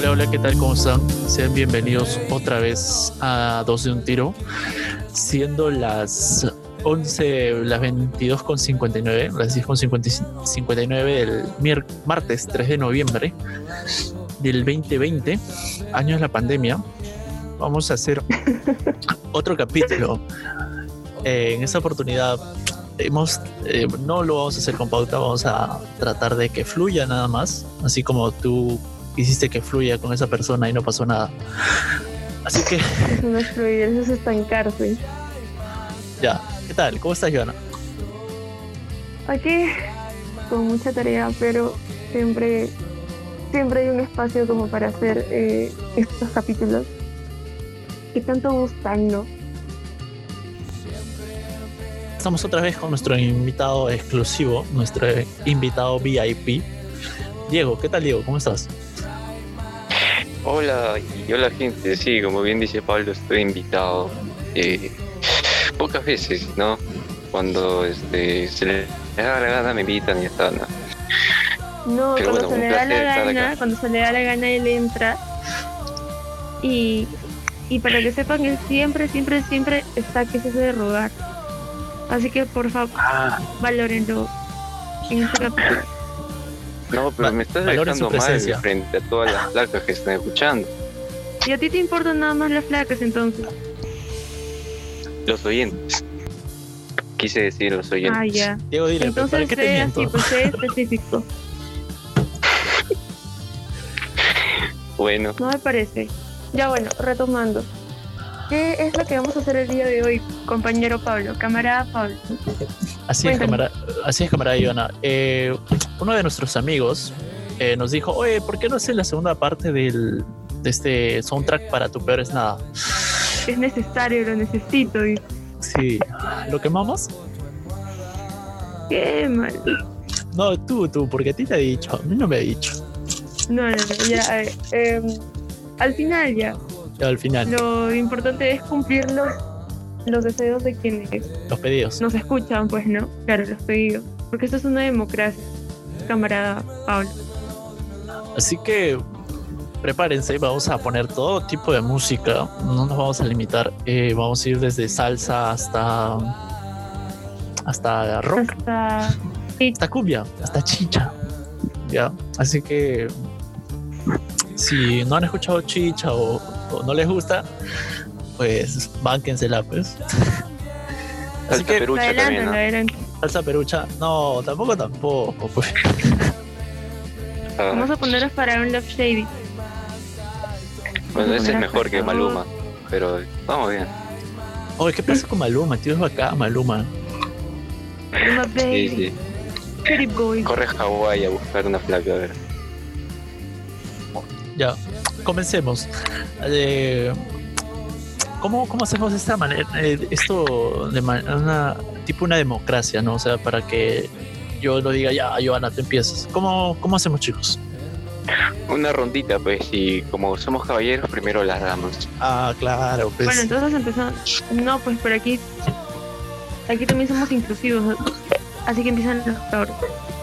Hola, hola, ¿qué tal? ¿Cómo están? Sean bienvenidos otra vez a Dos de un Tiro, siendo las 11, las 22 con 59, las 10 con 59 del martes 3 de noviembre del 2020, año de la pandemia. Vamos a hacer otro capítulo. Eh, en esta oportunidad hemos, eh, no lo vamos a hacer con pauta, vamos a tratar de que fluya nada más, así como tú hiciste que fluya con esa persona y no pasó nada. Así que Eso no es fluir, eso es estancarse. ya, ¿qué tal? ¿Cómo estás, Joana? Aquí, con mucha tarea, pero siempre, siempre hay un espacio como para hacer eh, estos capítulos que tanto gustan, ¿no? Estamos otra vez con nuestro invitado exclusivo, nuestro invitado VIP. Diego, ¿qué tal Diego? ¿Cómo estás? Hola y hola gente, sí, como bien dice Pablo, estoy invitado eh, pocas veces, ¿no? Cuando este, se le da la gana me invitan y está, ¿no? No, Pero cuando bueno, se le da la gana, cuando se le da la gana él entra. Y, y para que sepan, él siempre, siempre, siempre está que se hace de rogar. Así que por favor, Ah, valórenlo en este capítulo. No, pero Va- me estás dejando mal frente a todas las placas que están escuchando. Y a ti te importan nada más las flacas entonces. Los oyentes. Quise decir los oyentes. Ah, ya. Diego, dile, ¿para Entonces qué te sé así, miento? pues sé específico. Bueno, No me parece. Ya bueno, retomando. ¿Qué es lo que vamos a hacer el día de hoy, compañero Pablo? Camarada Pablo. Así es, camarada, así es, camarada Joana. Eh, uno de nuestros amigos eh, nos dijo, oye, ¿por qué no haces la segunda parte del, de este soundtrack para Tu Peor es Nada? Es necesario, lo necesito. Y Sí, ¿lo quemamos? qué mal. No, tú, tú, porque a ti te ha dicho, a mí no me ha dicho. No, no, ya. ver, em, al final ya. Al final, Lo importante es cumplir los, los deseos de quienes los pedidos. nos escuchan, pues, ¿no? Claro, los pedidos. Porque esto es una democracia, camarada Pablo. Así que prepárense, vamos a poner todo tipo de música, no nos vamos a limitar, eh, vamos a ir desde salsa hasta hasta rock, Hasta hasta cumbia, hasta chicha. Ya, así que si no han escuchado chicha o, o no les gusta, pues bánquensela, pues. Así que perucha adelante, también, ¿no? adelante. salsa perucha, no, tampoco tampoco, pues. Ah, Vamos a poner a Faraón Love Shady. bueno, ese es mejor que. Maluma, pero vamos bien. Oye, ¿qué pasa con Maluma? Tío, es acá, Maluma. Maluma Sí, Baby, sí. Pretty Boy. Corre a Hawái a buscar una flaca, a ver. Ya, comencemos. Eh, ¿cómo, ¿Cómo hacemos de esta manera? eh, esto de ma- una tipo una democracia, ¿no? O sea, para que yo lo diga, ya, Joana, te empiezas. ¿Cómo, cómo hacemos, chicos? Una rondita, pues, y como somos caballeros, primero las damas. Ah, claro, pues. Bueno, entonces empezamos. No, pues por aquí. Aquí también somos inclusivos. ¿no? Así que empiezan los cabros.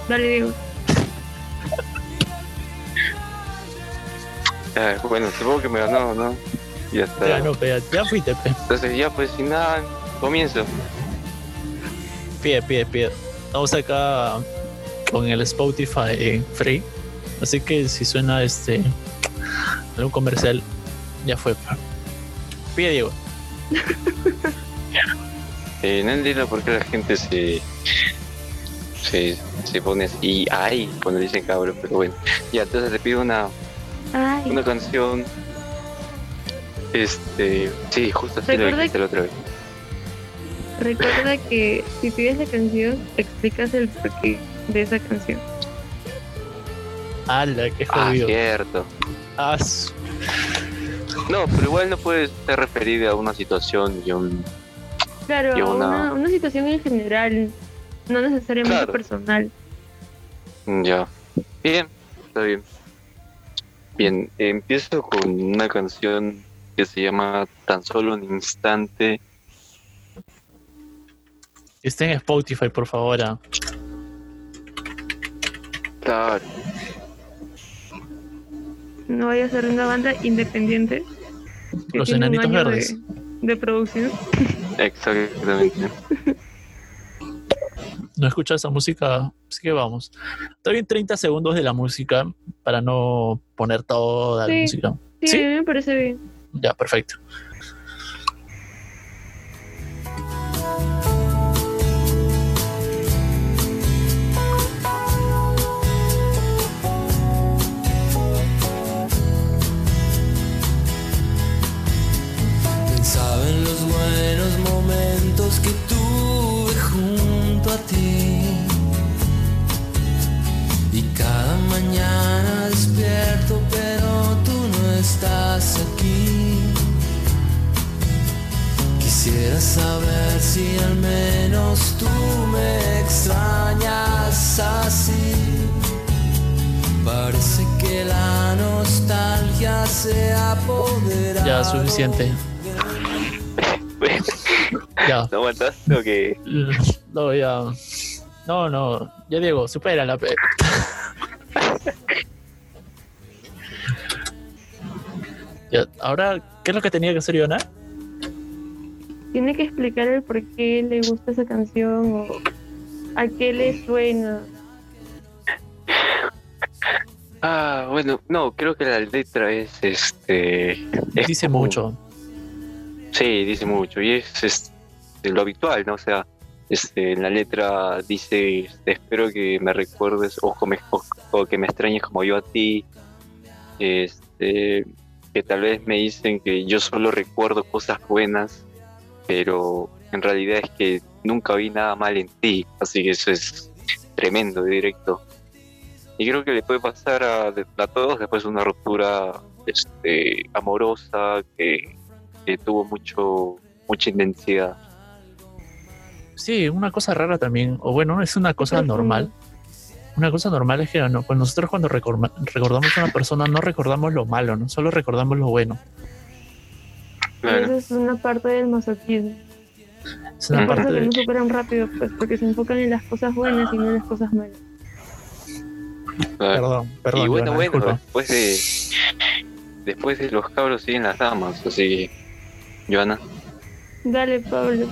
Dale, Diego. Bueno, supongo que me ganó, ¿no? Ya está. ya, no, pe, ya fuiste, pe. Entonces ya, pues, sin nada, comienzo. Pide, pide, pide. Estamos acá con el Spotify free. Así que si suena este algún comercial, ya fue. Pide, Diego. Eh, no entiendo por qué la gente se, se, se pone así, ay, cuando dicen cabrón, pero bueno. Ya, entonces te pido una, Ay, una canción. Este, sí, justo así lo Recuerda dijiste la otra vez. recuerda que si pides la canción, explicas el porqué de esa canción. ¡Hala, qué Ah, jodido! cierto. Ah, su- No, pero igual no puede ser referido a una situación y un. Claro, Y una- una, una situación en general, no necesariamente Claro. personal. Ya. Bien, está bien. Bien, empiezo con una canción que se llama Tan solo un instante. Está en Spotify, por favor. ah. Claro, No vaya a ser una banda independiente. Los Enanitos de- Verdes. De, producción. exactamente. No escucha esa música, así que vamos. Está bien 30 segundos de la música para no poner toda la Sí. música. Sí, ¿Sí? me parece bien. Ya, perfecto. Ya. ¿No aguantaste o qué? No, ya. No, no. Ya Diego, supera la pe. Ya, ahora, ¿qué es lo que tenía que hacer Yona? Tiene que explicar el por qué le gusta esa canción o a qué le suena. Ah, bueno, no, creo que la letra es este. es Dice como- mucho. Sí, dice mucho. Y es, es lo habitual, ¿no? O sea, este, en la letra dice: Espero que me recuerdes o, que me extrañes como yo a ti. Este, que tal vez me dicen que yo solo recuerdo cosas buenas, pero en realidad es que nunca vi nada mal en ti. Así que eso es tremendo, directo. Y creo que le puede pasar a, a todos después de una ruptura este, amorosa que, que tuvo mucho mucha intensidad. Sí, una cosa rara también, o bueno, es una cosa normal. Una cosa normal es que no, pues nosotros cuando recorma- recordamos a una persona no recordamos lo malo, ¿no? Solo recordamos lo bueno. Claro, Esa es una parte del masoquismo. Es una. Por parte eso que de... no superan rápido, pues porque se enfocan en las cosas buenas y no en las cosas malas. claro. Perdón, perdón. y bueno, bueno, disculpa. después de después de los cabros siguen las damas, así que Joana, Dale, Pablo.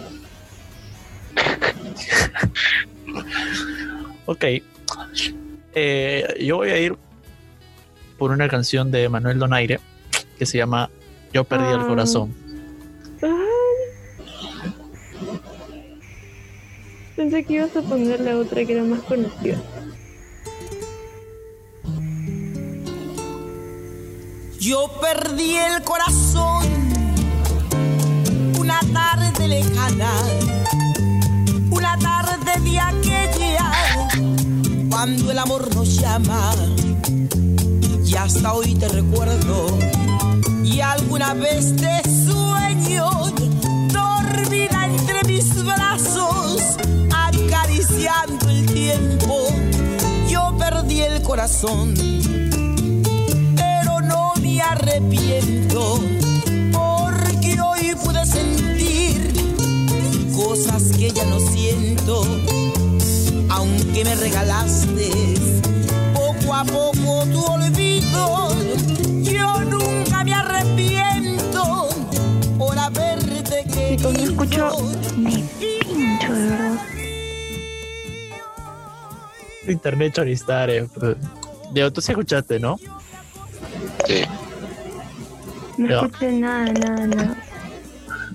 Ok. Eh, yo voy a ir por una canción de Manuel Donaire que se llama Yo perdí el Ah. corazón. Ay. Pensé que ibas a poner la otra que era más conocida. Yo perdí el corazón una tarde lejana, aquella, cuando el amor nos llama. Y hasta hoy te recuerdo, y alguna vez te sueño, dormida entre mis brazos, acariciando el tiempo. Yo perdí el corazón pero no me arrepiento porque hoy pude sentir cosas que ya no siento aunque me regalaste poco a poco tu olvido yo nunca me arrepiento por haberte Chicos, no escucho querido ni pincho, de verdad. Internet Choristare. Diego, tú sí escuchaste, ¿no? sí, No Ya. escuché nada, nada, nada.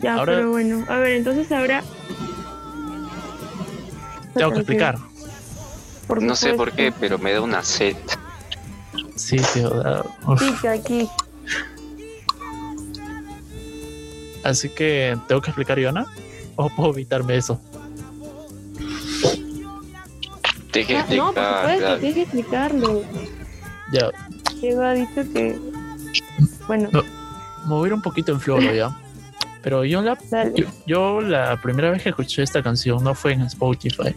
Ya, Ahora- pero bueno. A ver, entonces ahora. Tengo que explicar. Por no sé por qué, pero me da una sed. Sí, tío. da- uf. Pica aquí. Así que, ¿tengo que explicar, Yona? ¿O puedo evitarme eso? Tienes que Ah, no, por explicar, supuesto, tienes que explicarlo. Ya, Diego ha dicho que. Bueno, No. mover un poquito en floro, ya. Pero yo la. Yo, yo la primera vez que escuché esta canción no fue en Spotify.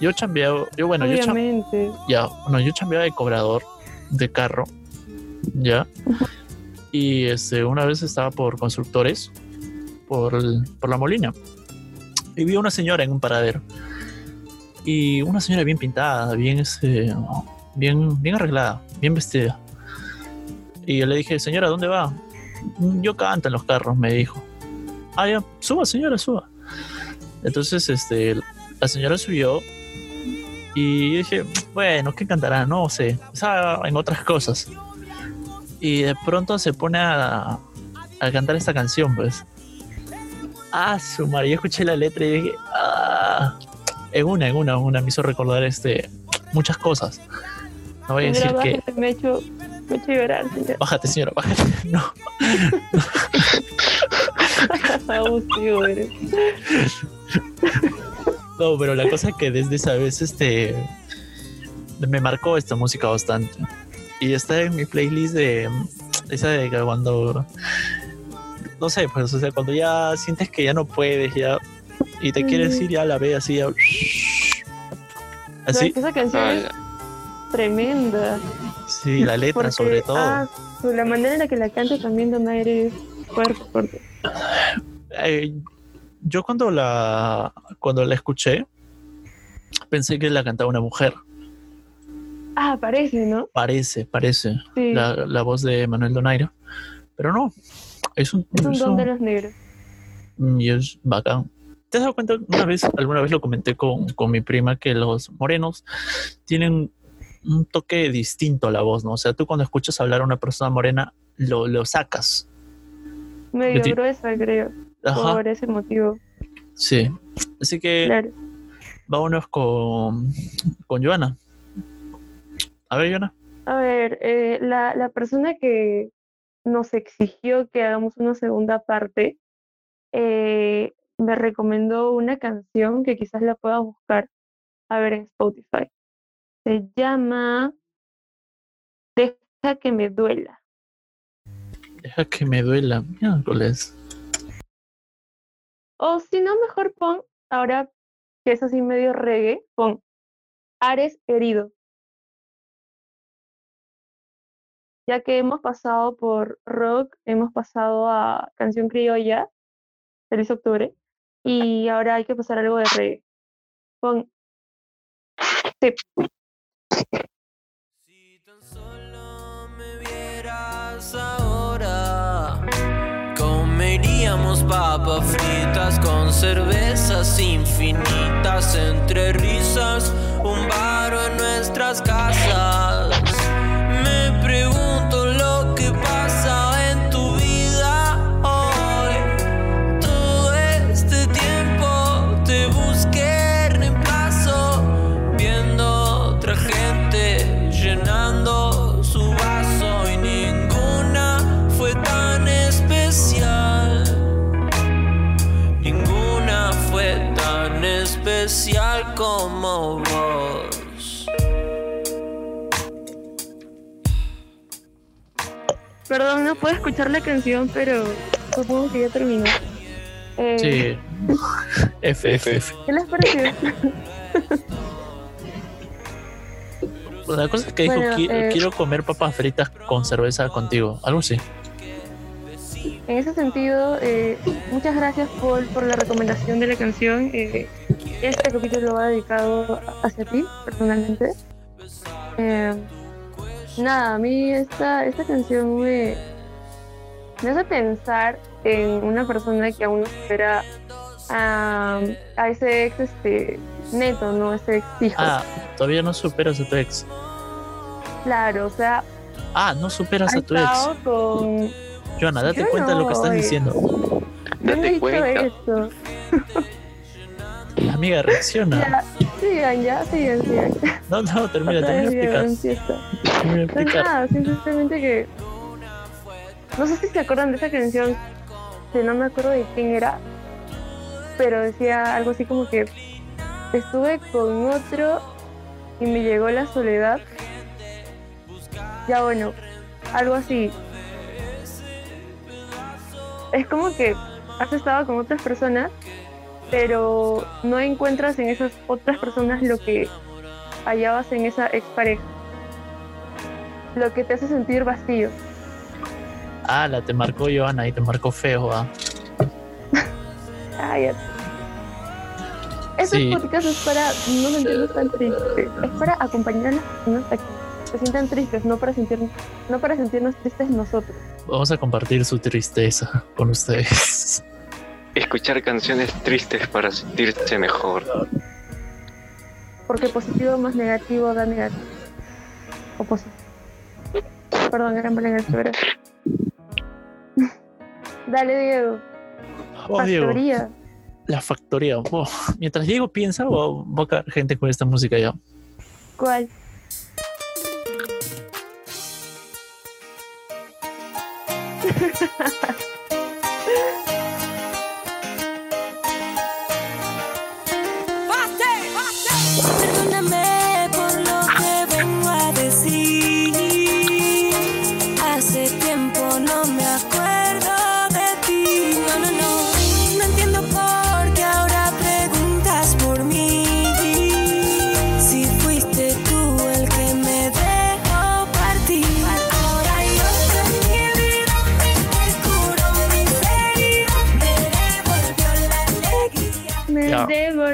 Yo chambeaba, yo bueno, yo cham- Obviamente. ya, bueno, yo chambeaba de cobrador de carro ¿ya? Y este, una vez estaba por constructores, por, el- por la Molina, y vi a una señora en un paradero. Y una señora bien pintada, bien, este, bien, bien arreglada, bien vestida. Y yo le dije, señora, ¿dónde va? "Mm, Yo canto en los carros, me dijo. Ah, ya, suba, señora, suba. Entonces, este, la señora subió y yo dije, bueno, ¿qué cantará? No sé, estaba en otras cosas. Y de pronto se pone a, a cantar esta canción, pues. Ah, su madre, yo escuché la letra y dije, ah, en una, en una, en una me hizo recordar este, muchas cosas. No voy a decir Señora, que, me he hecho, me he hecho llorar, señor. bájate señora, bájate. No, Abusivo eres. no, pero la cosa es que desde esa vez, este, me marcó esta música bastante. Y está en mi playlist de esa de que cuando, no sé, pues, o sea, cuando ya sientes que ya no puedes, ya, y te quieres ir, ya la ve así, ya, así, esa canción Ah, es ya. tremenda. sí, la letra Porque, sobre todo. ah, su- la manera en la que la canta también Donaire es fuerte, fuerte. Eh, yo cuando la, cuando la escuché, pensé que la cantaba una mujer. Ah, parece, ¿no? Parece, parece. Sí. La, la voz de Manuel Donaire. Pero no, es un, es un don de los negros. Mm, Y es bacán. ¿Te has dado cuenta? Una vez, alguna vez lo comenté con, con mi prima que los morenos tienen un toque distinto a la voz, ¿no? O sea, tú cuando escuchas hablar a una persona morena, lo, lo sacas. Medio gruesa, creo, Ajá, por ese motivo. sí. Así que Claro. vámonos con, con Joana. A ver, Joana. A ver, eh, la, la persona que nos exigió que hagamos una segunda parte eh, me recomendó una canción que quizás la pueda buscar a ver en Spotify. Se llama Deja que me duela. Deja que me duela. Miércoles. O si no, mejor pon, ahora que es así medio reggae, pon Ares herido. Ya que hemos pasado por rock, hemos pasado a canción criolla, Feliz Octubre, y ahora hay que pasar algo de reggae. Pon Si comeríamos papas fritas con cervezas infinitas entre risas, un baro en nuestras casas. Perdón, no puedo escuchar la canción, pero supongo que ya terminó. Eh, Sí. F, F, F. ¿Qué les pareció? La cosa es que dijo, Bueno, "Qui- eh, quiero comer papas fritas con cerveza contigo. Algo así. En ese sentido, eh, muchas gracias Paul por la recomendación de la canción. Eh, este capítulo va dedicado hacia ti, personalmente. Eh, nada, a mí esta, esta canción me, me hace pensar en una persona que aún no supera a, a ese ex este, neto, ¿no? Ese ex hijo. Ah, todavía no superas a tu ex. Claro, o sea, Ah, no superas a tu ex. con... Joana, date Yo cuenta de lo que estás oye. diciendo. Yo no he Date dicho cuenta. esto. Amiga, reacciona. Ya, sigan, ya, sigan, sigan. No, no, termina, termina de explicar. nada, simplemente que. No sé si se acuerdan de esa canción, que no me acuerdo de quién era, pero decía algo así como que estuve con otro y me llegó la soledad. Ya bueno, algo así. Es como que has estado con otras personas, pero no encuentras en esas otras personas lo que hallabas en esa expareja. lo que te hace sentir vacío. Ah, la te marcó Joana y te marcó feo, ¿ah? Ay. Este Sí. podcast es para no sentirnos tan tristes. Es para acompañar a las personas a que se sientan tristes, no para sentirnos, no para sentirnos tristes nosotros. Vamos a compartir su tristeza con ustedes. Escuchar canciones tristes para sentirse mejor. Porque positivo más negativo da negativo. O positivo. Perdón, era mal en el cerebro. Dale, Diego. Oh, Diego, Factoría. la factoría. Oh, mientras Diego piensa, voy a- voy a caer gente con esta música ya. ¿Cuál?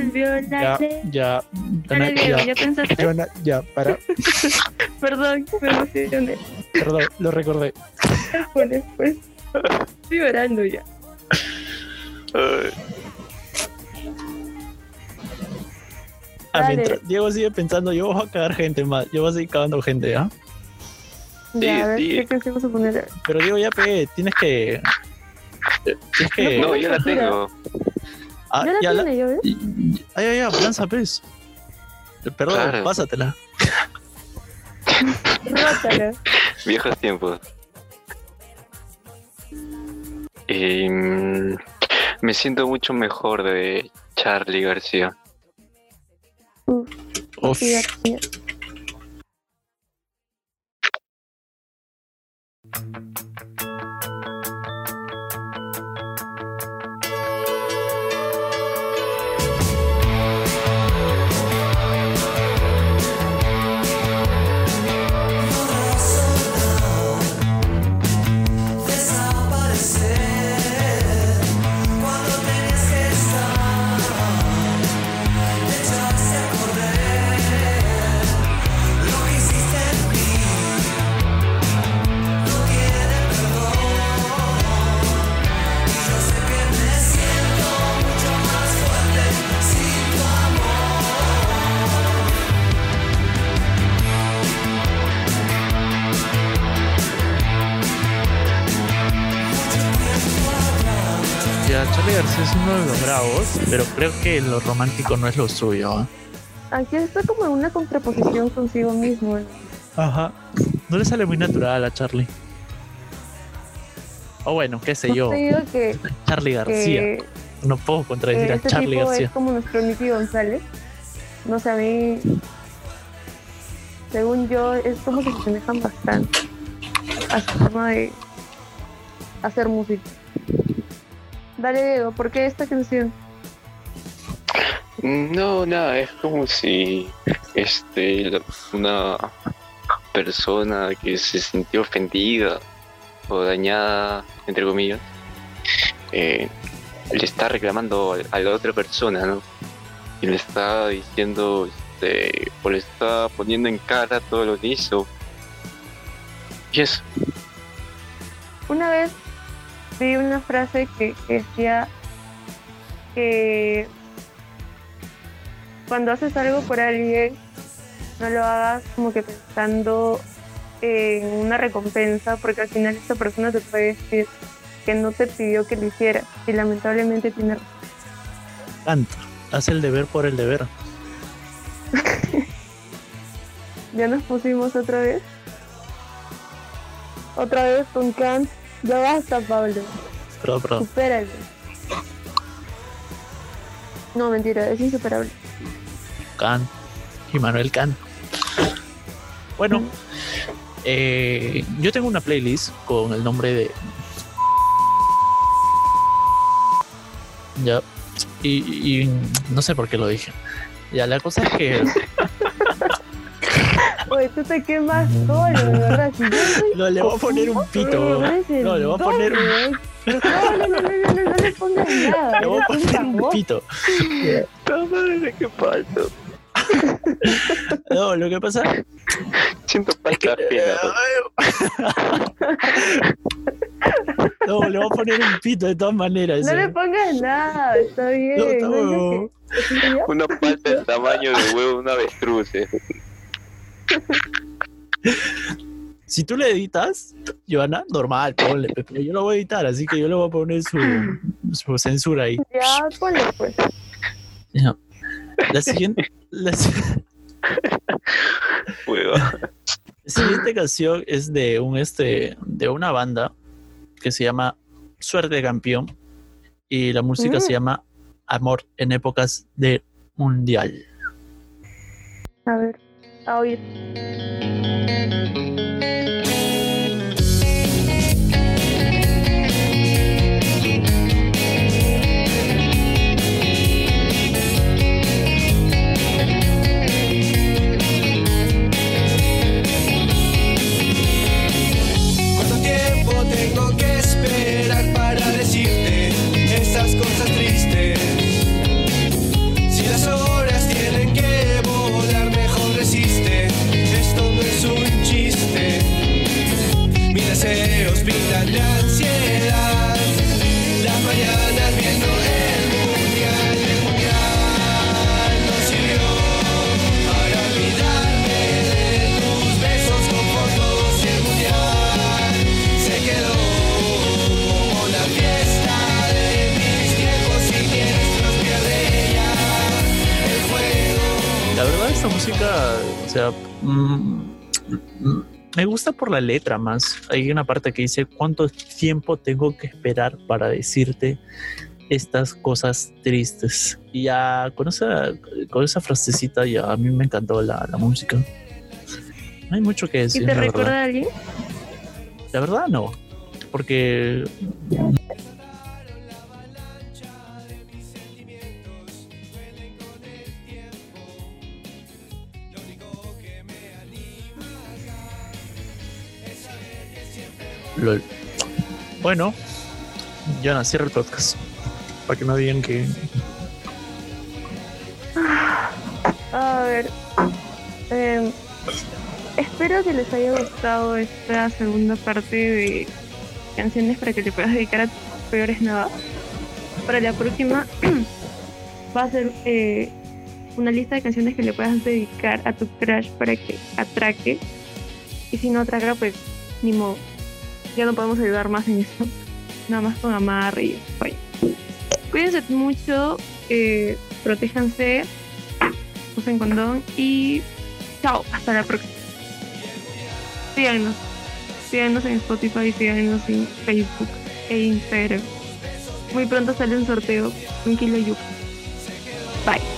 Ya. la Ya, ya. Dale, Diego, ya, ¿ya pensaste? Ya, para. Perdón, me emocioné. Perdón, lo recordé. Después, después. Estoy llorando ya. Ah, Dale. mientras Diego sigue pensando, yo voy a cagar gente más. Yo voy a seguir cagando gente, ¿ya? Ya, a ver, sí. ¿qué canción vamos a poner? Pero Diego, ya pegué, tienes que. Tienes que. No, yo la tengo. Ah, Yo la ya la- tiene, yo, ¿eh? Ay, ay, ay, lanza, pues. Perdón, Claro. pásatela. Rótala. Viejos tiempos. Em, me siento mucho mejor de Charlie García. Uf. Sí, García. Uno de los bravos, pero creo que lo romántico no es lo suyo. ¿ah? Aquí está como en una contraposición consigo mismo. ¿no? Ajá. No le sale muy natural a Charlie. O bueno, qué sé yo, Te digo que, Charlie García. que, No puedo que contradecir a este Charlie tipo García. es como nuestro Nicky González. No sé, a mí, según yo, es como que se asemejan bastante a su forma de hacer música. Dale, Diego, ¿por qué esta canción? No, nada, es como si este la- una persona que se sintió ofendida o dañada, entre comillas, eh, le está reclamando a, a la otra persona, ¿no? Y le está diciendo, este, o le está poniendo en cara todo lo que hizo. Y eso. Una vez vi una frase que, que decía que cuando haces algo por alguien, no lo hagas como que pensando en una recompensa, porque al final esta persona te puede decir que no te pidió que lo hicieras y lamentablemente tiene razón. Canta. Hace el deber por el deber. Ya nos pusimos otra vez. Otra vez con Kant. Ya basta, Pablo. Perdón, perdón. Supéralo. No, mentira, es insuperable. Kant. Y Manuel Kant. Bueno, eh, yo tengo una playlist con el nombre de. Ya. Y, y no sé por qué lo dije. Ya, la cosa es que. Tú te quemas solo, de verdad. Si yo No, le voy a poner un pito. No, le voy a poner un. No, no, no, no, no, no, no le pongas nada. le voy a poner un pito. ¡Puta madre, qué falso! No, lo que pasa Siento falta pena. No, le voy a poner un pito de todas maneras. No ¿eh? le pongas nada, está bien. No, está no. Una falta del tamaño de huevo de un avestruz. Si tú le editas, Joana, normal, ponle, pe, pero yo lo voy a editar, así que yo le voy a poner su, su censura ahí. Ya, ponle pues. Ya. La siguiente, la, siguiente canción es de un este de una banda que se llama Suerte Campeón y la música Mm. se llama Amor en épocas de mundial. A ver, a por la letra más. Hay una parte que dice cuánto tiempo tengo que esperar para decirte estas cosas tristes. Y ya con esa, con esa frasecita ya a mí me encantó la, la música. No hay mucho que ¿Y decir. te la, verdad. recuerda a alguien? la verdad no. Porque Lol. Bueno, ya no, cierra el podcast. Para que no digan que. A ver. em, espero que les haya gustado esta segunda parte de canciones para que te puedas dedicar a tus peores nada. Para la próxima va a ser eh, una lista de canciones que le puedas dedicar a tu crush para que atraque. Y si no atraca, pues ni modo. Ya no podemos ayudar más en eso. Nada más con amarre y. Cuídense mucho, eh, protéjanse, usen condón y chao, hasta la próxima. Síganos, síganos en Spotify, síganos en Facebook e Instagram. Muy pronto sale un sorteo, un kilo de yuca. Bye.